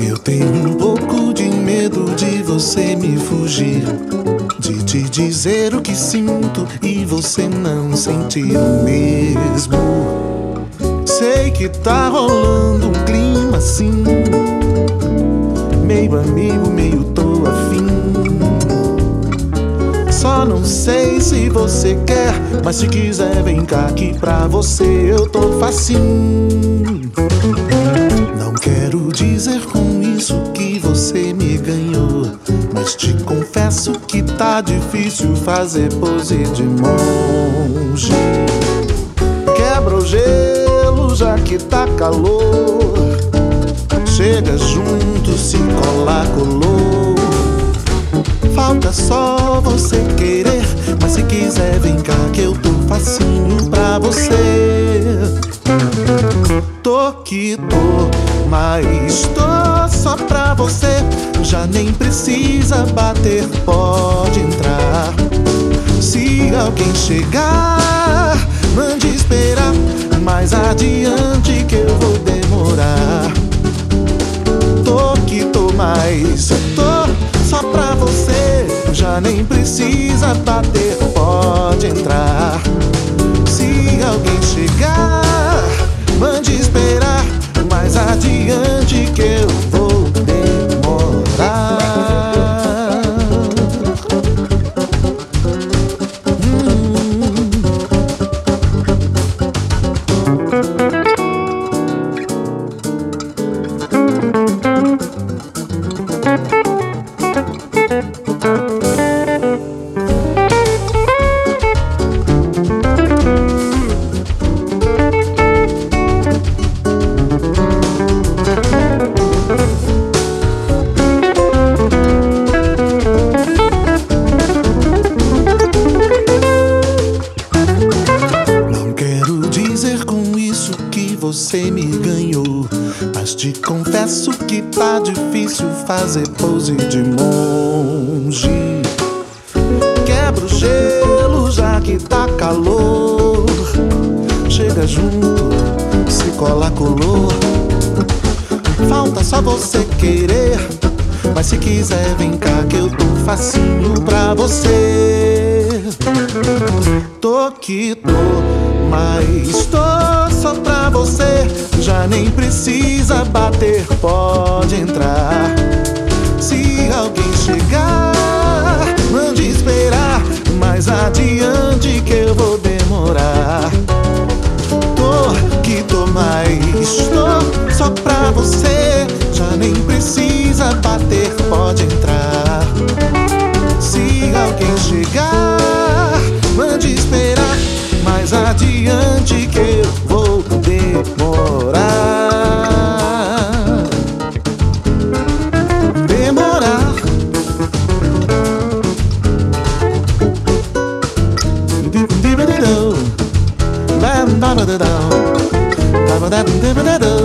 Eu tenho um pouco de medo de você me fugir. De te dizer o que sinto e você não sentir o mesmo. Sei que tá rolando um clima assim. Meio amigo, meio tô afim. Só não sei se você quer, mas se quiser, vem cá que pra você eu tô facinho. Não quero dizer com isso que você me ganhou, mas te confesso que tá difícil fazer pose de monge. Só você querer, mas se quiser, vem cá que eu tô facinho pra você. Tô que tô, mas tô só pra você. Já nem precisa bater, pode entrar. Se alguém chegar, mande esperar. Mais adiante nem precisa bater, pode entrar. Se alguém chegar, Mas te confesso que tá difícil fazer pose de monge. Quebra o gelo já que tá calor. Chega junto, se cola, colou. Falta só você querer. Mas se quiser, vem cá que eu tô facinho pra você. Tô que tô, mas tô só pra você. Já nem precisa bater, pode entrar. Se alguém chegar, mande esperar. Mais adiante que eu vou demorar. Tô que tô, mas tô só pra você. Já nem precisa bater, pode entrar. Se alguém chegar, mande esperar. Mais adiante que eu Ba-ba-da-ba-da-ba-da-ba.